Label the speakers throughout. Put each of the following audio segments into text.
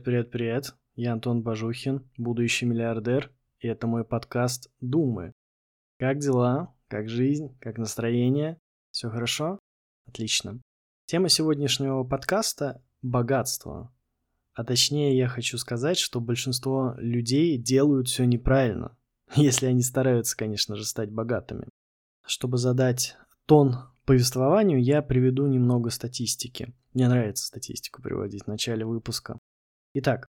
Speaker 1: Привет, привет, привет. Я Антон Бажухин, будущий миллиардер, и это мой подкаст «Думы». Как дела? Как жизнь? Как настроение? Все хорошо? Отлично. Тема сегодняшнего подкаста – богатство. А точнее, я хочу сказать, что большинство людей делают все неправильно, если они стараются, конечно же, стать богатыми. Чтобы задать тон повествованию, я приведу немного статистики. Мне нравится статистику приводить в начале выпуска. Итак,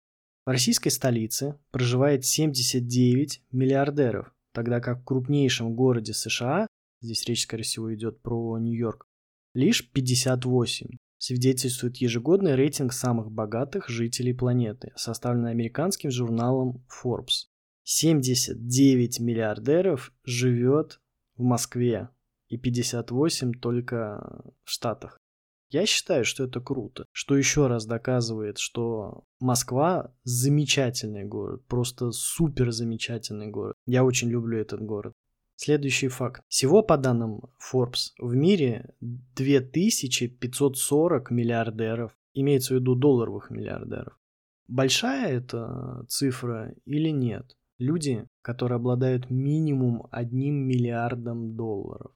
Speaker 1: в российской столице проживает 79 миллиардеров, тогда как в крупнейшем городе США, здесь речь, скорее всего, идет про Нью-Йорк, лишь 58. Свидетельствует ежегодный рейтинг самых богатых жителей планеты, составленный американским журналом Forbes. 79 миллиардеров живет в Москве и 58 только в Штатах. Я считаю, что это круто, что еще раз доказывает, что Москва замечательный город, просто супер замечательный город. Я очень люблю этот город. Следующий факт. Всего по данным Forbes в мире 2540 миллиардеров, имеется в виду долларовых миллиардеров. Большая это цифра или нет? Люди, которые обладают минимум одним миллиардом долларов.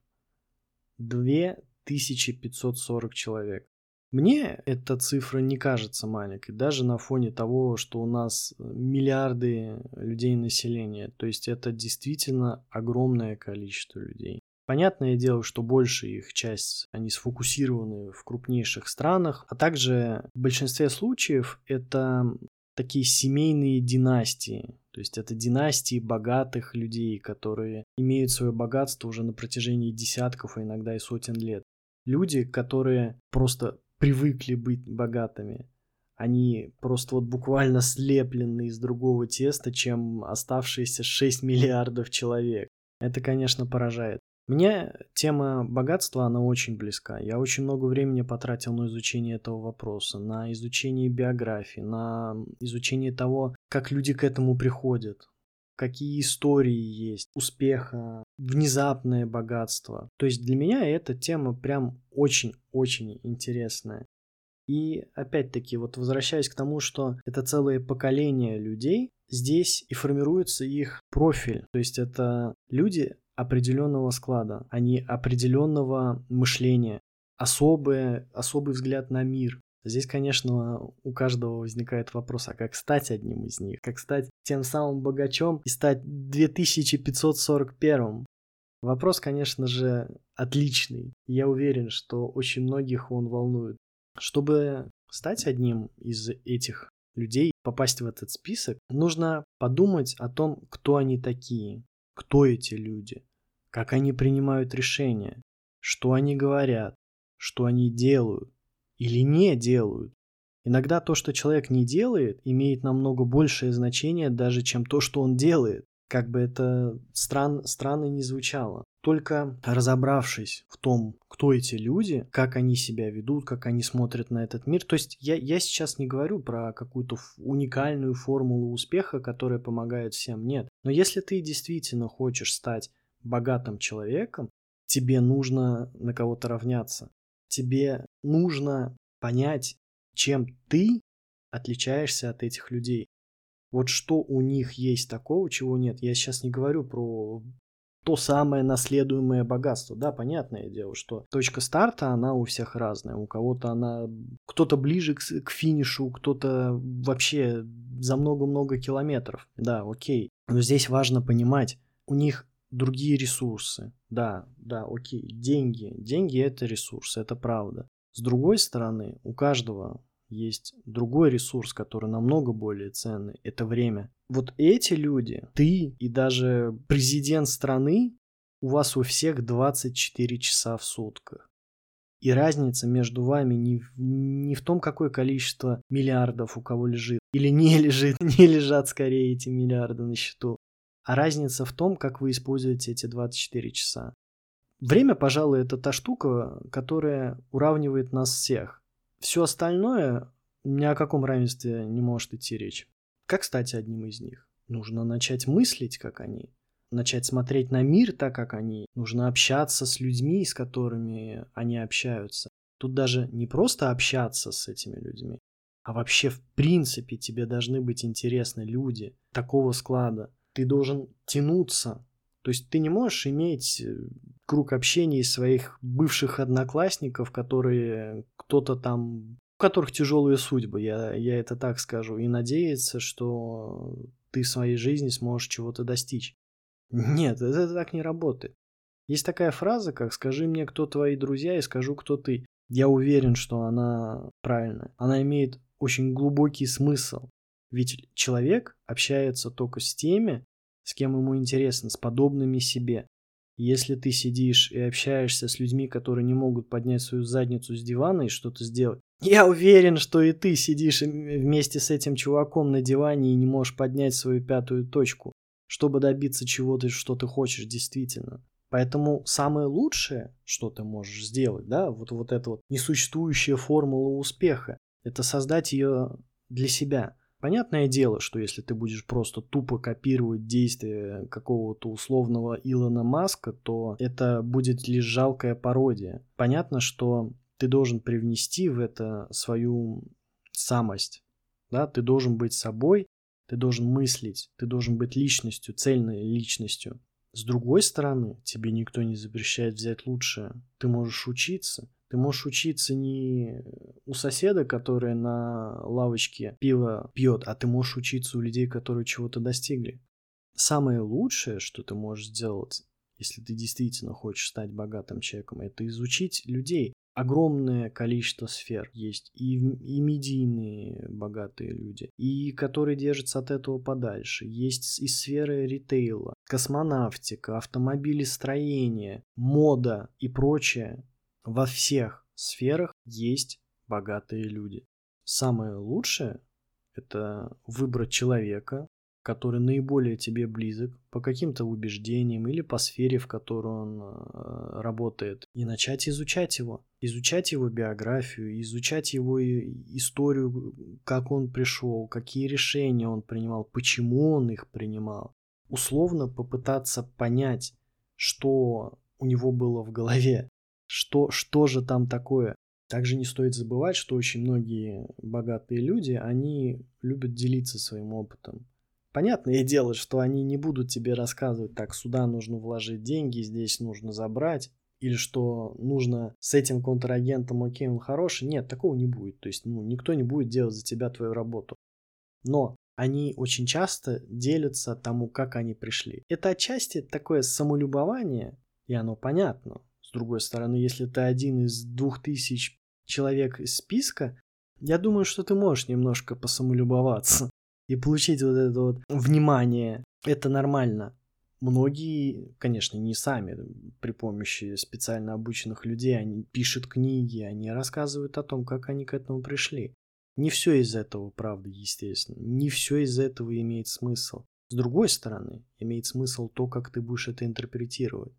Speaker 1: 2540 человек. Мне эта цифра не кажется маленькой, даже на фоне того, что у нас миллиарды людей населения. То есть это действительно огромное количество людей. Понятное дело, что большая их часть, они сфокусированы в крупнейших странах, а также в большинстве случаев это такие семейные династии. То есть это династии богатых людей, которые имеют свое богатство уже на протяжении десятков, а иногда и сотен лет. Люди, которые просто привыкли быть богатыми. Они просто вот буквально слеплены из другого теста, чем оставшиеся 6 миллиардов человек. Это, конечно, поражает. Мне тема богатства, она очень близка. Я очень много времени потратил на изучение этого вопроса, на изучение биографии, на изучение того, как люди к этому приходят, какие истории есть, успеха, внезапное богатство. То есть для меня эта тема прям очень-очень интересная. И опять-таки, вот возвращаясь к тому, что это целое поколение людей, здесь и формируется их профиль. То есть это люди, определенного склада, не определенного мышления, особый, особый взгляд на мир. Здесь, конечно, у каждого возникает вопрос, а как стать одним из них? Как стать тем самым богачом и стать 2541? Вопрос, конечно же, отличный. Я уверен, что очень многих он волнует. Чтобы стать одним из этих людей, попасть в этот список, нужно подумать о том, кто они такие, кто эти люди, как они принимают решения, что они говорят, что они делают или не делают. Иногда то, что человек не делает, имеет намного большее значение даже, чем то, что он делает. Как бы это стран, странно не звучало. Только разобравшись в том, кто эти люди, как они себя ведут, как они смотрят на этот мир. То есть я, я сейчас не говорю про какую-то уникальную формулу успеха, которая помогает всем. Нет. Но если ты действительно хочешь стать богатым человеком, тебе нужно на кого-то равняться. Тебе нужно понять, чем ты отличаешься от этих людей. Вот что у них есть такого, чего нет. Я сейчас не говорю про то самое наследуемое богатство. Да, понятное дело, что точка старта, она у всех разная. У кого-то она... Кто-то ближе к, к финишу, кто-то вообще за много-много километров. Да, окей. Но здесь важно понимать, у них другие ресурсы. Да, да, окей, деньги. Деньги это ресурсы, это правда. С другой стороны, у каждого есть другой ресурс, который намного более ценный. Это время. Вот эти люди, ты и даже президент страны, у вас у всех 24 часа в сутках. И разница между вами не не в том, какое количество миллиардов у кого лежит, или не лежит, не лежат скорее эти миллиарды на счету, а разница в том, как вы используете эти 24 часа. Время, пожалуй, это та штука, которая уравнивает нас всех. Все остальное ни о каком равенстве не может идти речь. Как стать одним из них? Нужно начать мыслить, как они, начать смотреть на мир так, как они. Нужно общаться с людьми, с которыми они общаются. Тут даже не просто общаться с этими людьми, а вообще в принципе тебе должны быть интересны люди такого склада. Ты должен тянуться. То есть ты не можешь иметь э, круг общения из своих бывших одноклассников, которые кто-то там, у которых тяжелые судьбы, я, я это так скажу, и надеяться, что ты в своей жизни сможешь чего-то достичь. Нет, это так не работает. Есть такая фраза, как «скажи мне, кто твои друзья, и скажу, кто ты». Я уверен, что она правильная. Она имеет очень глубокий смысл. Ведь человек общается только с теми, с кем ему интересно, с подобными себе. Если ты сидишь и общаешься с людьми, которые не могут поднять свою задницу с дивана и что-то сделать, я уверен, что и ты сидишь вместе с этим чуваком на диване и не можешь поднять свою пятую точку, чтобы добиться чего-то, что ты хочешь действительно. Поэтому самое лучшее, что ты можешь сделать, да, вот, вот эта вот несуществующая формула успеха, это создать ее для себя. Понятное дело, что если ты будешь просто тупо копировать действия какого-то условного Илона Маска, то это будет лишь жалкая пародия. Понятно, что ты должен привнести в это свою самость. Да? Ты должен быть собой, ты должен мыслить, ты должен быть личностью, цельной личностью. С другой стороны, тебе никто не запрещает взять лучшее. Ты можешь учиться, ты можешь учиться не у соседа, который на лавочке пиво пьет, а ты можешь учиться у людей, которые чего-то достигли. Самое лучшее, что ты можешь сделать, если ты действительно хочешь стать богатым человеком, это изучить людей. Огромное количество сфер есть, и, и медийные богатые люди, и которые держатся от этого подальше. Есть и сферы ритейла, космонавтика, автомобилестроение, мода и прочее. Во всех сферах есть богатые люди. Самое лучшее – это выбрать человека, который наиболее тебе близок по каким-то убеждениям или по сфере, в которой он э, работает, и начать изучать его. Изучать его биографию, изучать его историю, как он пришел, какие решения он принимал, почему он их принимал. Условно попытаться понять, что у него было в голове, что, что же там такое. Также не стоит забывать, что очень многие богатые люди, они любят делиться своим опытом. Понятное дело, что они не будут тебе рассказывать, так, сюда нужно вложить деньги, здесь нужно забрать, или что нужно с этим контрагентом, окей, он хороший. Нет, такого не будет. То есть, ну, никто не будет делать за тебя твою работу. Но они очень часто делятся тому, как они пришли. Это отчасти такое самолюбование, и оно понятно. С другой стороны, если ты один из двух тысяч человек из списка, я думаю, что ты можешь немножко посамолюбоваться и получить вот это вот внимание. Это нормально. Многие, конечно, не сами, при помощи специально обученных людей, они пишут книги, они рассказывают о том, как они к этому пришли. Не все из этого правда, естественно. Не все из этого имеет смысл. С другой стороны, имеет смысл то, как ты будешь это интерпретировать.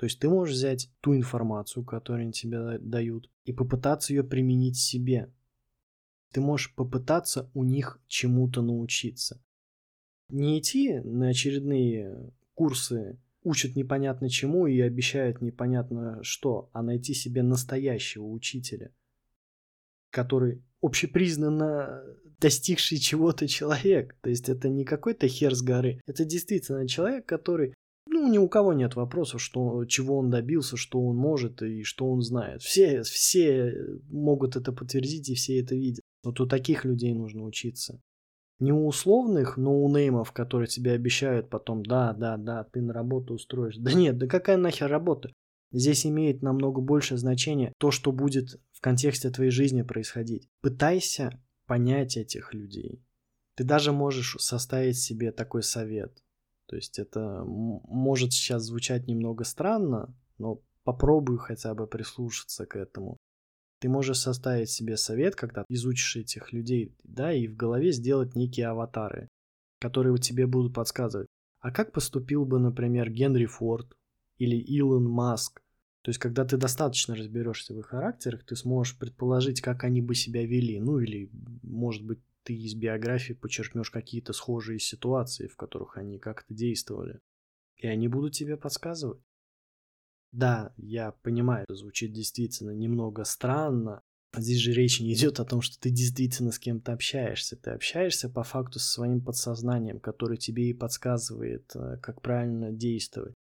Speaker 1: То есть ты можешь взять ту информацию, которую они тебе дают, и попытаться ее применить себе. Ты можешь попытаться у них чему-то научиться. Не идти на очередные курсы, учат непонятно чему и обещают непонятно что, а найти себе настоящего учителя, который общепризнанно достигший чего-то человек. То есть это не какой-то хер с горы. Это действительно человек, который ну, ни у кого нет вопросов, что, чего он добился, что он может и что он знает. Все, все могут это подтвердить и все это видят. Вот у таких людей нужно учиться. Не у условных ноунеймов, которые тебе обещают потом, да, да, да, ты на работу устроишь. Да нет, да какая нахер работа? Здесь имеет намного большее значение то, что будет в контексте твоей жизни происходить. Пытайся понять этих людей. Ты даже можешь составить себе такой совет. То есть это может сейчас звучать немного странно, но попробуй хотя бы прислушаться к этому. Ты можешь составить себе совет, когда изучишь этих людей, да, и в голове сделать некие аватары, которые тебе будут подсказывать. А как поступил бы, например, Генри Форд или Илон Маск? То есть, когда ты достаточно разберешься в их характерах, ты сможешь предположить, как они бы себя вели. Ну или, может быть, ты из биографии подчеркнешь какие-то схожие ситуации, в которых они как-то действовали. И они будут тебе подсказывать. Да, я понимаю, это звучит действительно немного странно, Здесь же речь не идет о том, что ты действительно с кем-то общаешься. Ты общаешься по факту со своим подсознанием, который тебе и подсказывает, э, как правильно действовать.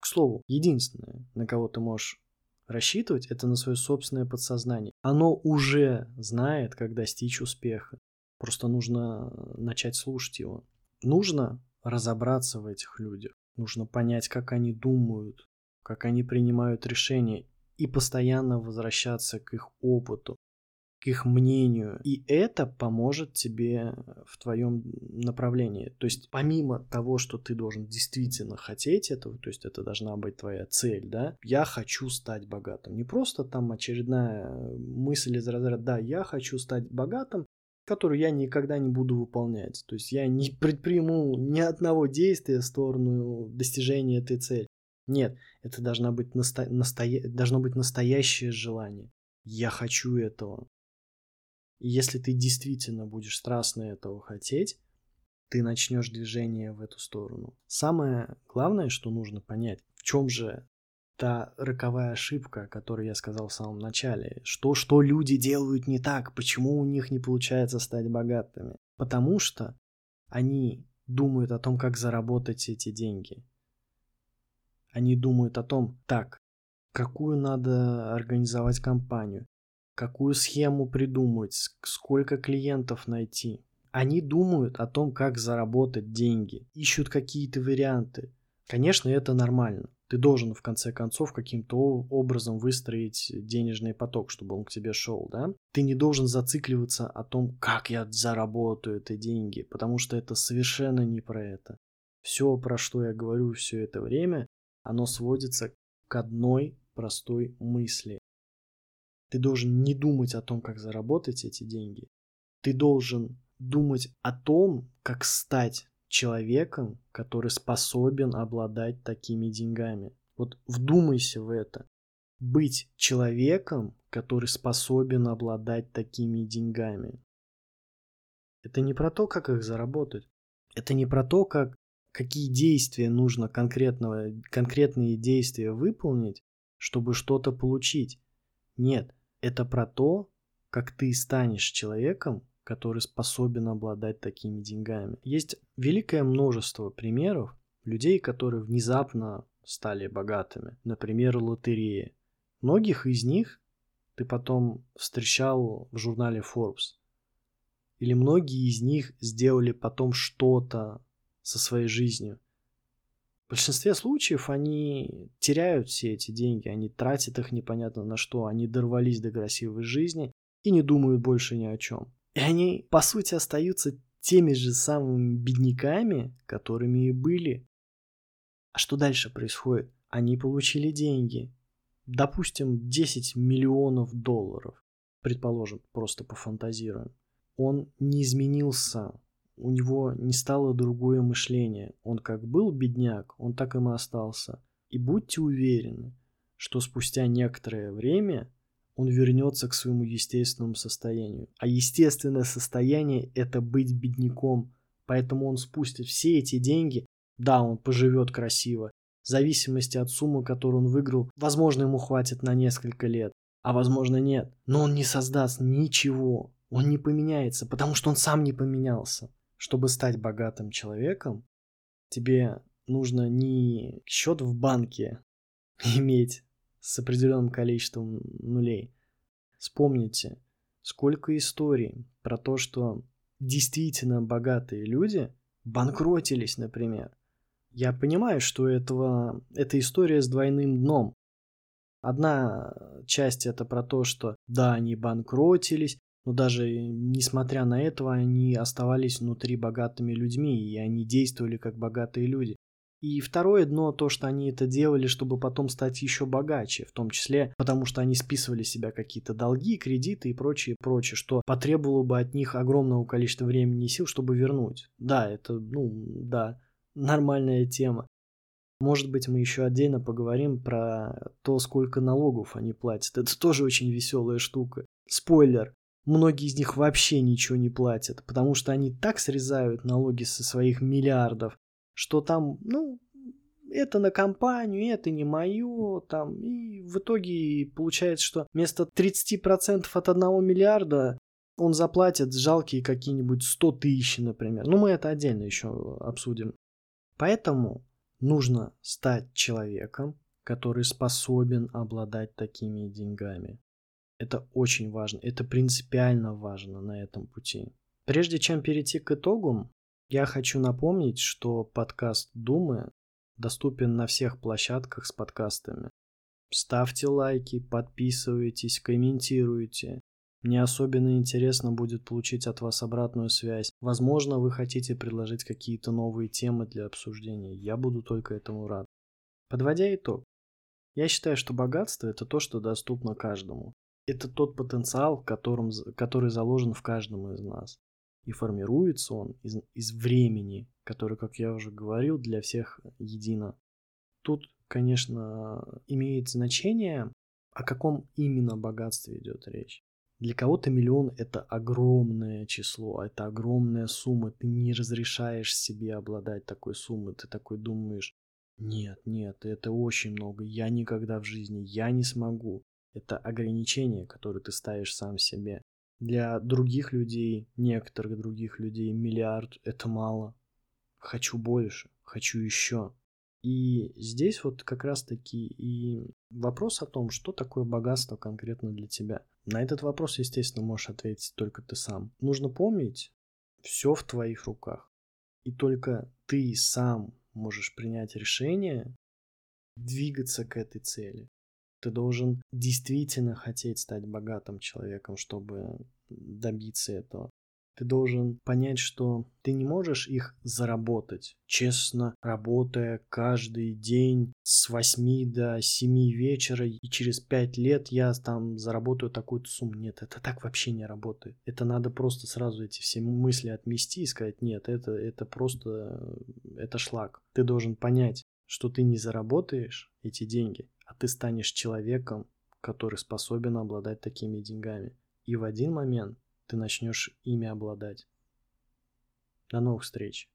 Speaker 1: К слову, единственное, на кого ты можешь рассчитывать, это на свое собственное подсознание. Оно уже знает, как достичь успеха. Просто нужно начать слушать его. Нужно разобраться в этих людях. Нужно понять, как они думают, как они принимают решения и постоянно возвращаться к их опыту, к их мнению. И это поможет тебе в твоем направлении. То есть помимо того, что ты должен действительно хотеть этого, то есть это должна быть твоя цель, да, я хочу стать богатым. Не просто там очередная мысль из разряда, да, я хочу стать богатым, которую я никогда не буду выполнять. То есть я не предприму ни одного действия в сторону достижения этой цели. Нет, это должна быть насто... настоя... должно быть настоящее желание. Я хочу этого. И если ты действительно будешь страстно этого хотеть, ты начнешь движение в эту сторону. Самое главное, что нужно понять, в чем же та роковая ошибка, о которой я сказал в самом начале. Что, что люди делают не так, почему у них не получается стать богатыми? Потому что они думают о том, как заработать эти деньги. Они думают о том, так, какую надо организовать компанию, какую схему придумать, сколько клиентов найти. Они думают о том, как заработать деньги, ищут какие-то варианты. Конечно, это нормально. Ты должен в конце концов каким-то образом выстроить денежный поток, чтобы он к тебе шел, да? Ты не должен зацикливаться о том, как я заработаю эти деньги, потому что это совершенно не про это. Все, про что я говорю все это время, оно сводится к одной простой мысли. Ты должен не думать о том, как заработать эти деньги. Ты должен думать о том, как стать человеком, который способен обладать такими деньгами. Вот вдумайся в это. Быть человеком, который способен обладать такими деньгами. Это не про то, как их заработать. Это не про то, как, какие действия нужно конкретного, конкретные действия выполнить, чтобы что-то получить. Нет, это про то, как ты станешь человеком, который способен обладать такими деньгами. Есть великое множество примеров людей, которые внезапно стали богатыми. Например, лотереи. Многих из них ты потом встречал в журнале Forbes. Или многие из них сделали потом что-то со своей жизнью. В большинстве случаев они теряют все эти деньги, они тратят их непонятно на что, они дорвались до красивой жизни и не думают больше ни о чем. И они, по сути, остаются теми же самыми бедняками, которыми и были. А что дальше происходит? Они получили деньги. Допустим, 10 миллионов долларов. Предположим, просто пофантазируем. Он не изменился, у него не стало другое мышление. Он как был бедняк, он так им и остался. И будьте уверены, что спустя некоторое время он вернется к своему естественному состоянию. А естественное состояние – это быть бедняком. Поэтому он спустит все эти деньги. Да, он поживет красиво. В зависимости от суммы, которую он выиграл, возможно, ему хватит на несколько лет, а возможно нет. Но он не создаст ничего. Он не поменяется, потому что он сам не поменялся. Чтобы стать богатым человеком, тебе нужно не счет в банке иметь, с определенным количеством нулей. Вспомните, сколько историй про то, что действительно богатые люди банкротились, например. Я понимаю, что этого, эта история с двойным дном. Одна часть это про то, что да, они банкротились, но даже несмотря на это, они оставались внутри богатыми людьми, и они действовали как богатые люди. И второе дно то, что они это делали, чтобы потом стать еще богаче, в том числе потому, что они списывали себя какие-то долги, кредиты и прочее, прочее, что потребовало бы от них огромного количества времени и сил, чтобы вернуть. Да, это, ну, да, нормальная тема. Может быть, мы еще отдельно поговорим про то, сколько налогов они платят. Это тоже очень веселая штука. Спойлер, многие из них вообще ничего не платят, потому что они так срезают налоги со своих миллиардов, что там, ну, это на компанию, это не мое, там, и в итоге получается, что вместо 30% от 1 миллиарда он заплатит жалкие какие-нибудь 100 тысяч, например. Ну, мы это отдельно еще обсудим. Поэтому нужно стать человеком, который способен обладать такими деньгами. Это очень важно, это принципиально важно на этом пути. Прежде чем перейти к итогам, я хочу напомнить, что подкаст Думы доступен на всех площадках с подкастами. Ставьте лайки, подписывайтесь, комментируйте. Мне особенно интересно будет получить от вас обратную связь. Возможно, вы хотите предложить какие-то новые темы для обсуждения. Я буду только этому рад. Подводя итог, я считаю, что богатство – это то, что доступно каждому. Это тот потенциал, которым, который заложен в каждом из нас. И формируется он из, из времени, который, как я уже говорил, для всех едино. Тут, конечно, имеет значение, о каком именно богатстве идет речь. Для кого-то миллион – это огромное число, это огромная сумма. Ты не разрешаешь себе обладать такой суммой. Ты такой думаешь, нет, нет, это очень много. Я никогда в жизни, я не смогу. Это ограничение, которое ты ставишь сам себе. Для других людей, некоторых других людей, миллиард – это мало. Хочу больше, хочу еще. И здесь вот как раз-таки и вопрос о том, что такое богатство конкретно для тебя. На этот вопрос, естественно, можешь ответить только ты сам. Нужно помнить, все в твоих руках. И только ты сам можешь принять решение двигаться к этой цели. Ты должен действительно хотеть стать богатым человеком, чтобы добиться этого. Ты должен понять, что ты не можешь их заработать, честно работая каждый день с 8 до 7 вечера, и через 5 лет я там заработаю такую-то сумму. Нет, это так вообще не работает. Это надо просто сразу эти все мысли отмести и сказать, нет, это, это просто, это шлак. Ты должен понять, что ты не заработаешь эти деньги, а ты станешь человеком, который способен обладать такими деньгами. И в один момент ты начнешь ими обладать. До новых встреч!